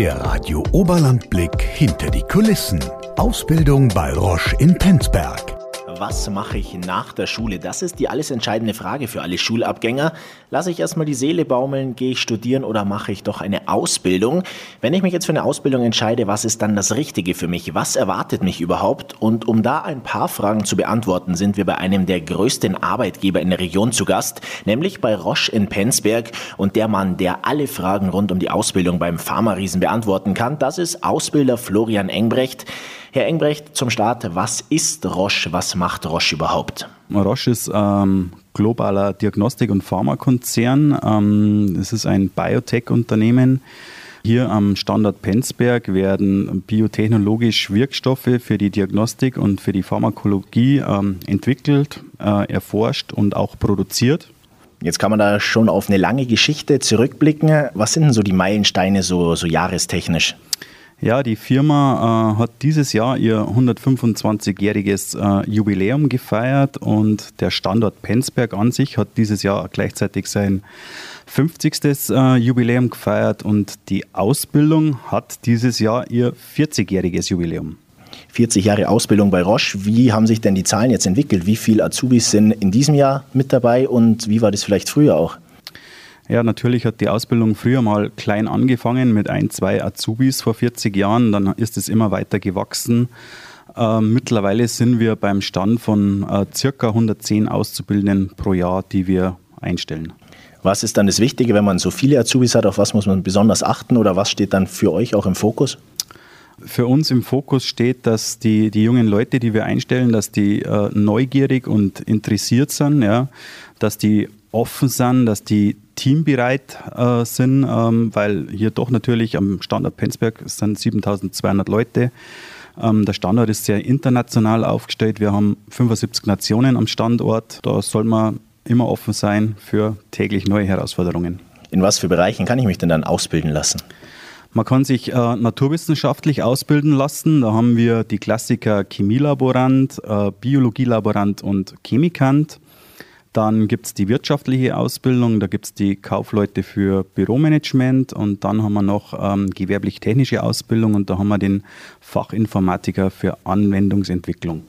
Der Radio Oberlandblick hinter die Kulissen. Ausbildung bei Roche in Penzberg was mache ich nach der Schule? Das ist die alles entscheidende Frage für alle Schulabgänger. Lasse ich erstmal die Seele baumeln, gehe ich studieren oder mache ich doch eine Ausbildung? Wenn ich mich jetzt für eine Ausbildung entscheide, was ist dann das Richtige für mich? Was erwartet mich überhaupt? Und um da ein paar Fragen zu beantworten, sind wir bei einem der größten Arbeitgeber in der Region zu Gast, nämlich bei Roche in Penzberg. Und der Mann, der alle Fragen rund um die Ausbildung beim Pharma-Riesen beantworten kann, das ist Ausbilder Florian Engbrecht. Herr Engbrecht, zum Start, was ist Roche? Was macht Roche überhaupt? Roche ist ähm, globaler Diagnostik- und Pharmakonzern. Ähm, es ist ein Biotech-Unternehmen. Hier am Standort Penzberg werden biotechnologisch Wirkstoffe für die Diagnostik und für die Pharmakologie ähm, entwickelt, äh, erforscht und auch produziert. Jetzt kann man da schon auf eine lange Geschichte zurückblicken. Was sind denn so die Meilensteine so, so jahrestechnisch? Ja, die Firma äh, hat dieses Jahr ihr 125-jähriges äh, Jubiläum gefeiert und der Standort Penzberg an sich hat dieses Jahr gleichzeitig sein 50. Äh, Jubiläum gefeiert und die Ausbildung hat dieses Jahr ihr 40-jähriges Jubiläum. 40 Jahre Ausbildung bei Roche. Wie haben sich denn die Zahlen jetzt entwickelt? Wie viele Azubis sind in diesem Jahr mit dabei und wie war das vielleicht früher auch? Ja, natürlich hat die Ausbildung früher mal klein angefangen mit ein, zwei Azubis vor 40 Jahren. Dann ist es immer weiter gewachsen. Äh, mittlerweile sind wir beim Stand von äh, circa 110 Auszubildenden pro Jahr, die wir einstellen. Was ist dann das Wichtige, wenn man so viele Azubis hat? Auf was muss man besonders achten oder was steht dann für euch auch im Fokus? Für uns im Fokus steht, dass die, die jungen Leute, die wir einstellen, dass die äh, neugierig und interessiert sind, ja, dass die offen sind, dass die teambereit äh, sind, ähm, weil hier doch natürlich am Standort Penzberg sind 7200 Leute. Ähm, der Standort ist sehr international aufgestellt. Wir haben 75 Nationen am Standort. Da soll man immer offen sein für täglich neue Herausforderungen. In was für Bereichen kann ich mich denn dann ausbilden lassen? Man kann sich äh, naturwissenschaftlich ausbilden lassen. Da haben wir die Klassiker Chemielaborant, äh, Biologielaborant und Chemikant. Dann gibt es die wirtschaftliche Ausbildung, da gibt es die Kaufleute für Büromanagement und dann haben wir noch ähm, gewerblich-technische Ausbildung und da haben wir den Fachinformatiker für Anwendungsentwicklung.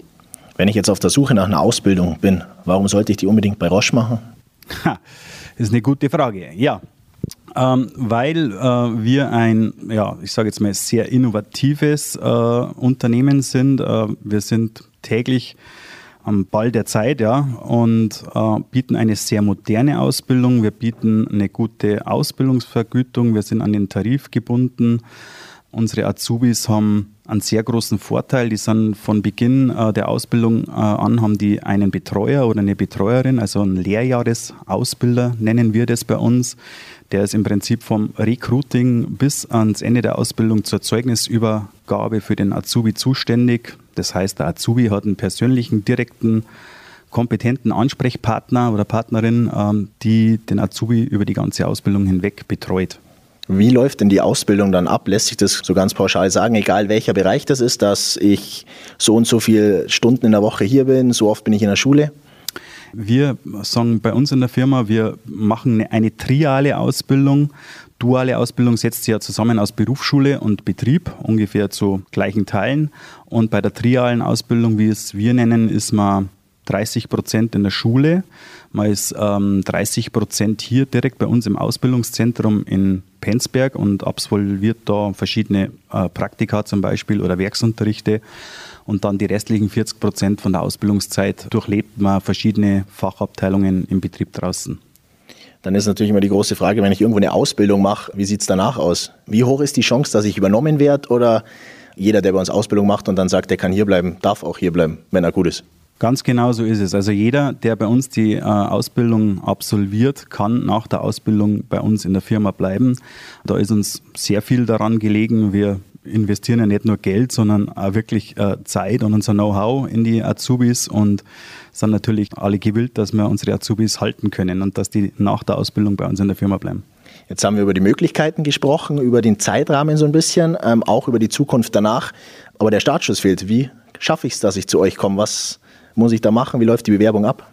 Wenn ich jetzt auf der Suche nach einer Ausbildung bin, warum sollte ich die unbedingt bei Roche machen? Ha, das ist eine gute Frage. Ja, ähm, weil äh, wir ein, ja, ich sage jetzt mal, sehr innovatives äh, Unternehmen sind. Äh, wir sind täglich am Ball der Zeit, ja, und äh, bieten eine sehr moderne Ausbildung. Wir bieten eine gute Ausbildungsvergütung. Wir sind an den Tarif gebunden. Unsere Azubis haben einen sehr großen Vorteil. Die sind von Beginn äh, der Ausbildung äh, an, haben die einen Betreuer oder eine Betreuerin, also einen Lehrjahresausbilder nennen wir das bei uns. Der ist im Prinzip vom Recruiting bis ans Ende der Ausbildung zur Zeugnisübergabe für den Azubi zuständig. Das heißt, der Azubi hat einen persönlichen, direkten, kompetenten Ansprechpartner oder Partnerin, ähm, die den Azubi über die ganze Ausbildung hinweg betreut. Wie läuft denn die Ausbildung dann ab? Lässt sich das so ganz pauschal sagen, egal welcher Bereich das ist, dass ich so und so viele Stunden in der Woche hier bin, so oft bin ich in der Schule? Wir sagen bei uns in der Firma, wir machen eine triale Ausbildung. Duale Ausbildung setzt sich ja zusammen aus Berufsschule und Betrieb, ungefähr zu gleichen Teilen. Und bei der trialen Ausbildung, wie es wir nennen, ist man 30 Prozent in der Schule, man ist ähm, 30 Prozent hier direkt bei uns im Ausbildungszentrum in Penzberg und absolviert da verschiedene äh, Praktika zum Beispiel oder Werksunterrichte. Und dann die restlichen 40 Prozent von der Ausbildungszeit durchlebt man verschiedene Fachabteilungen im Betrieb draußen. Dann ist natürlich immer die große Frage, wenn ich irgendwo eine Ausbildung mache, wie sieht es danach aus? Wie hoch ist die Chance, dass ich übernommen werde oder jeder, der bei uns Ausbildung macht und dann sagt, der kann hier bleiben, darf auch hier bleiben, wenn er gut ist? Ganz genau so ist es. Also jeder, der bei uns die äh, Ausbildung absolviert, kann nach der Ausbildung bei uns in der Firma bleiben. Da ist uns sehr viel daran gelegen. Wir investieren ja nicht nur Geld, sondern auch wirklich äh, Zeit und unser Know-how in die Azubis und sind natürlich alle gewillt, dass wir unsere Azubis halten können und dass die nach der Ausbildung bei uns in der Firma bleiben. Jetzt haben wir über die Möglichkeiten gesprochen, über den Zeitrahmen so ein bisschen, ähm, auch über die Zukunft danach. Aber der Startschuss fehlt. Wie schaffe ich es, dass ich zu euch komme? Was muss ich da machen? Wie läuft die Bewerbung ab?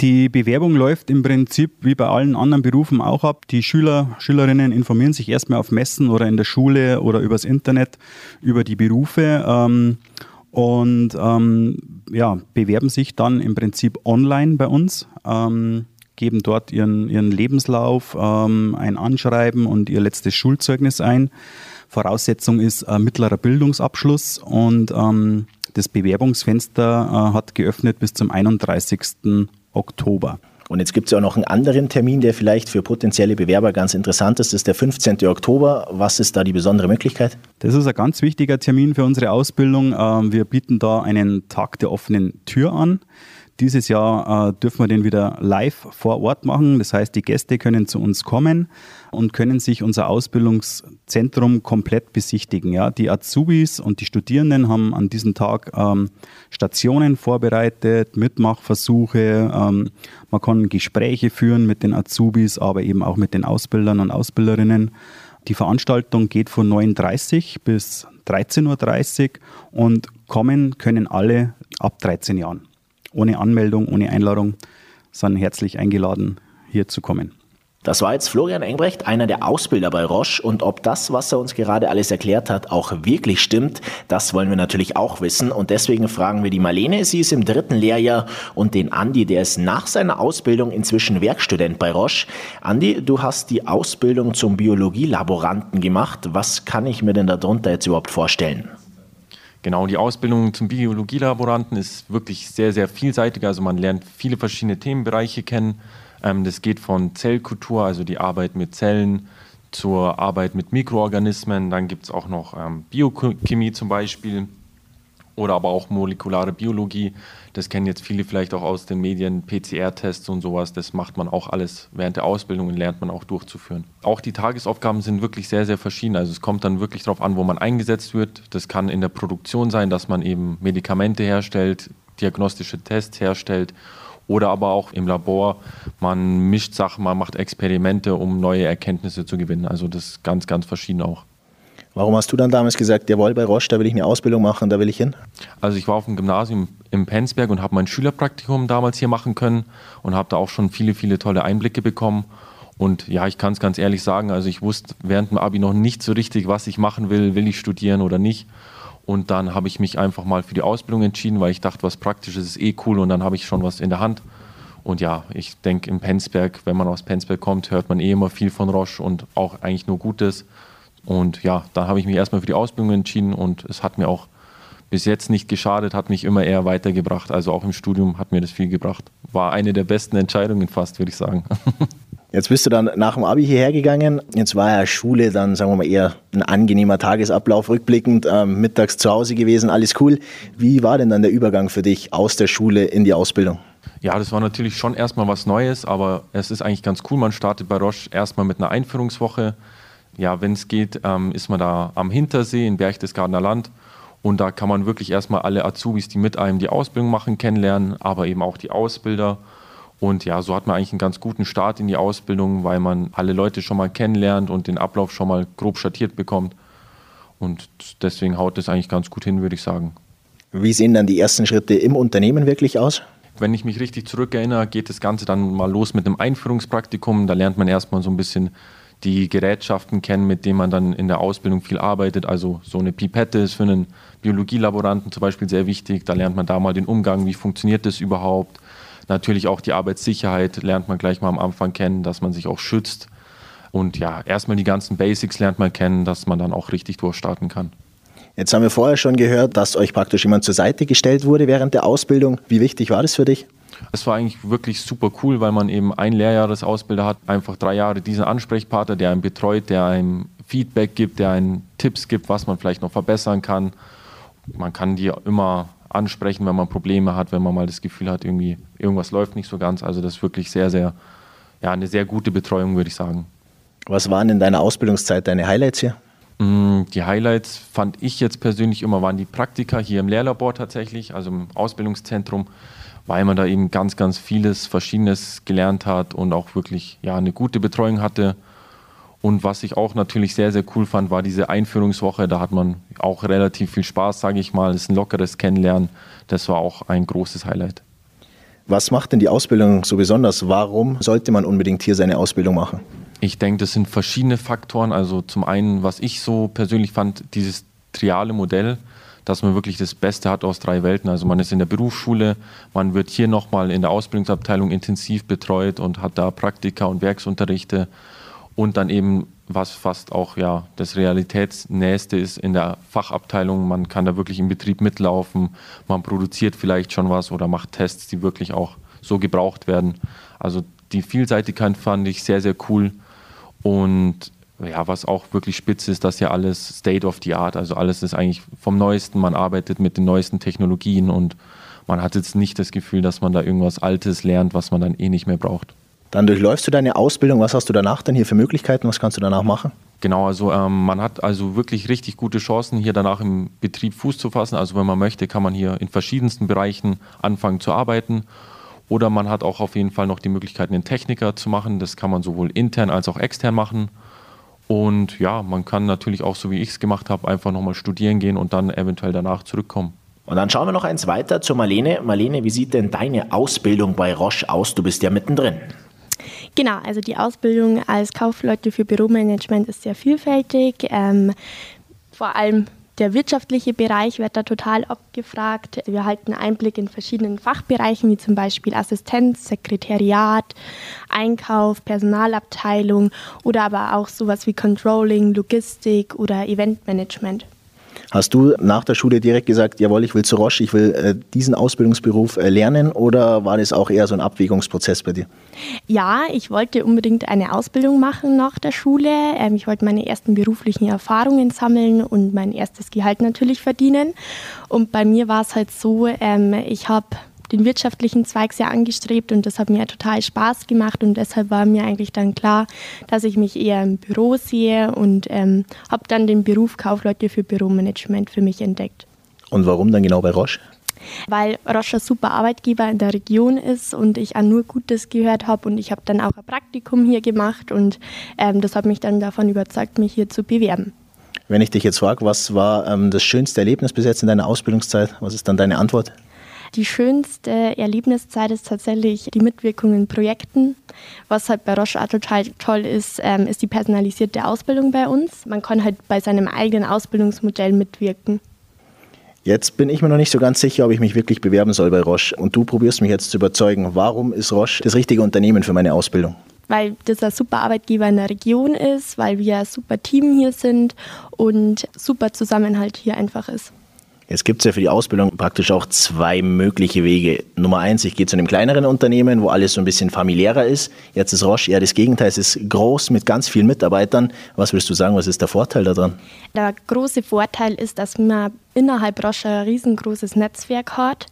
Die Bewerbung läuft im Prinzip wie bei allen anderen Berufen auch ab. Die Schüler, Schülerinnen informieren sich erstmal auf Messen oder in der Schule oder übers Internet über die Berufe ähm, und ähm, ja, bewerben sich dann im Prinzip online bei uns. Ähm, geben dort ihren, ihren Lebenslauf, ähm, ein Anschreiben und ihr letztes Schulzeugnis ein. Voraussetzung ist äh, mittlerer Bildungsabschluss und ähm, das Bewerbungsfenster äh, hat geöffnet bis zum 31. Oktober. Und jetzt gibt es ja auch noch einen anderen Termin, der vielleicht für potenzielle Bewerber ganz interessant ist. Das ist der 15. Oktober. Was ist da die besondere Möglichkeit? Das ist ein ganz wichtiger Termin für unsere Ausbildung. Ähm, wir bieten da einen Tag der offenen Tür an. Dieses Jahr äh, dürfen wir den wieder live vor Ort machen. Das heißt, die Gäste können zu uns kommen und können sich unser Ausbildungszentrum komplett besichtigen. Ja, die Azubis und die Studierenden haben an diesem Tag ähm, Stationen vorbereitet, Mitmachversuche. Ähm, man kann Gespräche führen mit den Azubis, aber eben auch mit den Ausbildern und Ausbilderinnen. Die Veranstaltung geht von 9.30 bis 13.30 Uhr und kommen können alle ab 13 Jahren ohne Anmeldung, ohne Einladung, sind herzlich eingeladen, hier zu kommen. Das war jetzt Florian Engbrecht, einer der Ausbilder bei Roche. Und ob das, was er uns gerade alles erklärt hat, auch wirklich stimmt, das wollen wir natürlich auch wissen. Und deswegen fragen wir die Marlene, sie ist im dritten Lehrjahr, und den Andi, der ist nach seiner Ausbildung inzwischen Werkstudent bei Roche. Andi, du hast die Ausbildung zum Biologielaboranten gemacht. Was kann ich mir denn darunter jetzt überhaupt vorstellen? Genau, die Ausbildung zum Biologielaboranten ist wirklich sehr, sehr vielseitig. Also man lernt viele verschiedene Themenbereiche kennen. Ähm, das geht von Zellkultur, also die Arbeit mit Zellen, zur Arbeit mit Mikroorganismen. Dann gibt es auch noch ähm, Biochemie zum Beispiel oder aber auch molekulare Biologie. Das kennen jetzt viele vielleicht auch aus den Medien, PCR-Tests und sowas. Das macht man auch alles während der Ausbildung und lernt man auch durchzuführen. Auch die Tagesaufgaben sind wirklich sehr, sehr verschieden. Also es kommt dann wirklich darauf an, wo man eingesetzt wird. Das kann in der Produktion sein, dass man eben Medikamente herstellt, diagnostische Tests herstellt oder aber auch im Labor. Man mischt Sachen, man macht Experimente, um neue Erkenntnisse zu gewinnen. Also das ist ganz, ganz verschieden auch. Warum hast du dann damals gesagt, jawohl, bei Roche, da will ich eine Ausbildung machen, da will ich hin? Also ich war auf dem Gymnasium im Penzberg und habe mein Schülerpraktikum damals hier machen können und habe da auch schon viele, viele tolle Einblicke bekommen. Und ja, ich kann es ganz ehrlich sagen, also ich wusste während dem Abi noch nicht so richtig, was ich machen will, will ich studieren oder nicht. Und dann habe ich mich einfach mal für die Ausbildung entschieden, weil ich dachte, was Praktisches ist eh cool und dann habe ich schon was in der Hand. Und ja, ich denke, im Penzberg, wenn man aus Penzberg kommt, hört man eh immer viel von Roche und auch eigentlich nur Gutes. Und ja, da habe ich mich erstmal für die Ausbildung entschieden und es hat mir auch bis jetzt nicht geschadet, hat mich immer eher weitergebracht. Also auch im Studium hat mir das viel gebracht. War eine der besten Entscheidungen fast, würde ich sagen. Jetzt bist du dann nach dem Abi hierher gegangen. Jetzt war ja Schule dann, sagen wir mal, eher ein angenehmer Tagesablauf rückblickend. Ähm, mittags zu Hause gewesen, alles cool. Wie war denn dann der Übergang für dich aus der Schule in die Ausbildung? Ja, das war natürlich schon erstmal was Neues, aber es ist eigentlich ganz cool. Man startet bei Roche erstmal mit einer Einführungswoche ja, wenn es geht, ähm, ist man da am Hintersee in Berchtesgadener Land. Und da kann man wirklich erstmal alle Azubis, die mit einem die Ausbildung machen, kennenlernen, aber eben auch die Ausbilder. Und ja, so hat man eigentlich einen ganz guten Start in die Ausbildung, weil man alle Leute schon mal kennenlernt und den Ablauf schon mal grob schattiert bekommt. Und deswegen haut das eigentlich ganz gut hin, würde ich sagen. Wie sehen dann die ersten Schritte im Unternehmen wirklich aus? Wenn ich mich richtig zurückerinnere, geht das Ganze dann mal los mit einem Einführungspraktikum. Da lernt man erstmal so ein bisschen die Gerätschaften kennen, mit denen man dann in der Ausbildung viel arbeitet. Also so eine Pipette ist für einen Biologielaboranten zum Beispiel sehr wichtig. Da lernt man da mal den Umgang, wie funktioniert das überhaupt. Natürlich auch die Arbeitssicherheit lernt man gleich mal am Anfang kennen, dass man sich auch schützt. Und ja, erstmal die ganzen Basics lernt man kennen, dass man dann auch richtig durchstarten kann. Jetzt haben wir vorher schon gehört, dass euch praktisch jemand zur Seite gestellt wurde während der Ausbildung. Wie wichtig war das für dich? Es war eigentlich wirklich super cool, weil man eben ein Lehrjahresausbilder hat, einfach drei Jahre diesen Ansprechpartner, der einen betreut, der einem Feedback gibt, der einen Tipps gibt, was man vielleicht noch verbessern kann. Man kann die immer ansprechen, wenn man Probleme hat, wenn man mal das Gefühl hat, irgendwie irgendwas läuft nicht so ganz. Also das ist wirklich sehr, sehr, ja, eine sehr gute Betreuung, würde ich sagen. Was waren in deiner Ausbildungszeit deine Highlights hier? Mm, die Highlights fand ich jetzt persönlich immer waren die Praktika hier im Lehrlabor tatsächlich, also im Ausbildungszentrum weil man da eben ganz, ganz vieles Verschiedenes gelernt hat und auch wirklich ja, eine gute Betreuung hatte. Und was ich auch natürlich sehr, sehr cool fand, war diese Einführungswoche. Da hat man auch relativ viel Spaß, sage ich mal. Das ist ein lockeres Kennenlernen. Das war auch ein großes Highlight. Was macht denn die Ausbildung so besonders? Warum sollte man unbedingt hier seine Ausbildung machen? Ich denke, das sind verschiedene Faktoren. Also zum einen, was ich so persönlich fand, dieses triale Modell, dass man wirklich das Beste hat aus drei Welten. Also man ist in der Berufsschule, man wird hier nochmal in der Ausbildungsabteilung intensiv betreut und hat da Praktika und Werksunterrichte und dann eben was fast auch ja das Realitätsnächste ist in der Fachabteilung. Man kann da wirklich im Betrieb mitlaufen, man produziert vielleicht schon was oder macht Tests, die wirklich auch so gebraucht werden. Also die Vielseitigkeit fand ich sehr, sehr cool. Und ja, was auch wirklich spitze ist, dass ja alles State of the Art, also alles ist eigentlich vom Neuesten, man arbeitet mit den neuesten Technologien und man hat jetzt nicht das Gefühl, dass man da irgendwas Altes lernt, was man dann eh nicht mehr braucht. Dann durchläufst du deine Ausbildung. Was hast du danach denn hier für Möglichkeiten? Was kannst du danach machen? Genau, also ähm, man hat also wirklich richtig gute Chancen, hier danach im Betrieb Fuß zu fassen. Also wenn man möchte, kann man hier in verschiedensten Bereichen anfangen zu arbeiten. Oder man hat auch auf jeden Fall noch die Möglichkeit, einen Techniker zu machen. Das kann man sowohl intern als auch extern machen. Und ja, man kann natürlich auch, so wie ich es gemacht habe, einfach nochmal studieren gehen und dann eventuell danach zurückkommen. Und dann schauen wir noch eins weiter zu Marlene. Marlene, wie sieht denn deine Ausbildung bei Roche aus? Du bist ja mittendrin. Genau, also die Ausbildung als Kaufleute für Büromanagement ist sehr vielfältig. Ähm, vor allem der wirtschaftliche Bereich wird da total abgefragt. Wir erhalten Einblick in verschiedenen Fachbereichen, wie zum Beispiel Assistenz, Sekretariat, Einkauf, Personalabteilung oder aber auch sowas wie Controlling, Logistik oder Eventmanagement. Hast du nach der Schule direkt gesagt, jawohl, ich will zu Roche, ich will äh, diesen Ausbildungsberuf äh, lernen oder war das auch eher so ein Abwägungsprozess bei dir? Ja, ich wollte unbedingt eine Ausbildung machen nach der Schule. Ähm, ich wollte meine ersten beruflichen Erfahrungen sammeln und mein erstes Gehalt natürlich verdienen. Und bei mir war es halt so, ähm, ich habe den wirtschaftlichen Zweig sehr angestrebt und das hat mir total Spaß gemacht und deshalb war mir eigentlich dann klar, dass ich mich eher im Büro sehe und ähm, habe dann den Beruf Kaufleute für Büromanagement für mich entdeckt. Und warum dann genau bei Roche? Weil Roche ein super Arbeitgeber in der Region ist und ich auch nur Gutes gehört habe und ich habe dann auch ein Praktikum hier gemacht und ähm, das hat mich dann davon überzeugt, mich hier zu bewerben. Wenn ich dich jetzt frage, was war ähm, das schönste Erlebnis bis jetzt in deiner Ausbildungszeit, was ist dann deine Antwort? Die schönste Erlebniszeit ist tatsächlich die Mitwirkung in Projekten. Was halt bei Roche auch total toll ist, ähm, ist die personalisierte Ausbildung bei uns. Man kann halt bei seinem eigenen Ausbildungsmodell mitwirken. Jetzt bin ich mir noch nicht so ganz sicher, ob ich mich wirklich bewerben soll bei Roche. Und du probierst mich jetzt zu überzeugen. Warum ist Roche das richtige Unternehmen für meine Ausbildung? Weil das ein super Arbeitgeber in der Region ist, weil wir ein super Team hier sind und super Zusammenhalt hier einfach ist. Jetzt gibt es ja für die Ausbildung praktisch auch zwei mögliche Wege. Nummer eins, ich gehe zu einem kleineren Unternehmen, wo alles so ein bisschen familiärer ist. Jetzt ist Roche eher das Gegenteil, es ist groß mit ganz vielen Mitarbeitern. Was würdest du sagen, was ist der Vorteil daran? Der große Vorteil ist, dass man innerhalb Roche ein riesengroßes Netzwerk hat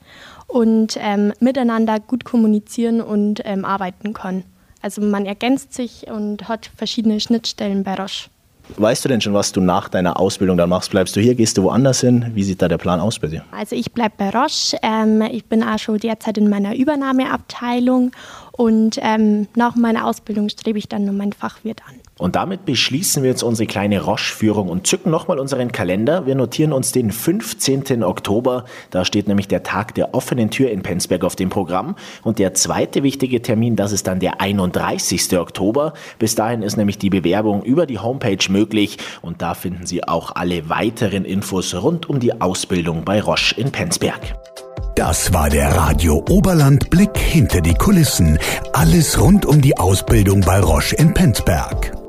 und ähm, miteinander gut kommunizieren und ähm, arbeiten kann. Also man ergänzt sich und hat verschiedene Schnittstellen bei Roche. Weißt du denn schon, was du nach deiner Ausbildung dann machst? Bleibst du hier, gehst du woanders hin? Wie sieht da der Plan aus bei dir? Also ich bleibe bei Roche. Ähm, ich bin auch schon derzeit in meiner Übernahmeabteilung und ähm, nach meiner Ausbildung strebe ich dann nur mein Fachwirt an. Und damit beschließen wir jetzt unsere kleine Roche-Führung und zücken nochmal unseren Kalender. Wir notieren uns den 15. Oktober. Da steht nämlich der Tag der offenen Tür in Penzberg auf dem Programm. Und der zweite wichtige Termin, das ist dann der 31. Oktober. Bis dahin ist nämlich die Bewerbung über die Homepage möglich. Und da finden Sie auch alle weiteren Infos rund um die Ausbildung bei Roche in Penzberg. Das war der Radio Oberland Blick hinter die Kulissen. Alles rund um die Ausbildung bei Roche in Penzberg.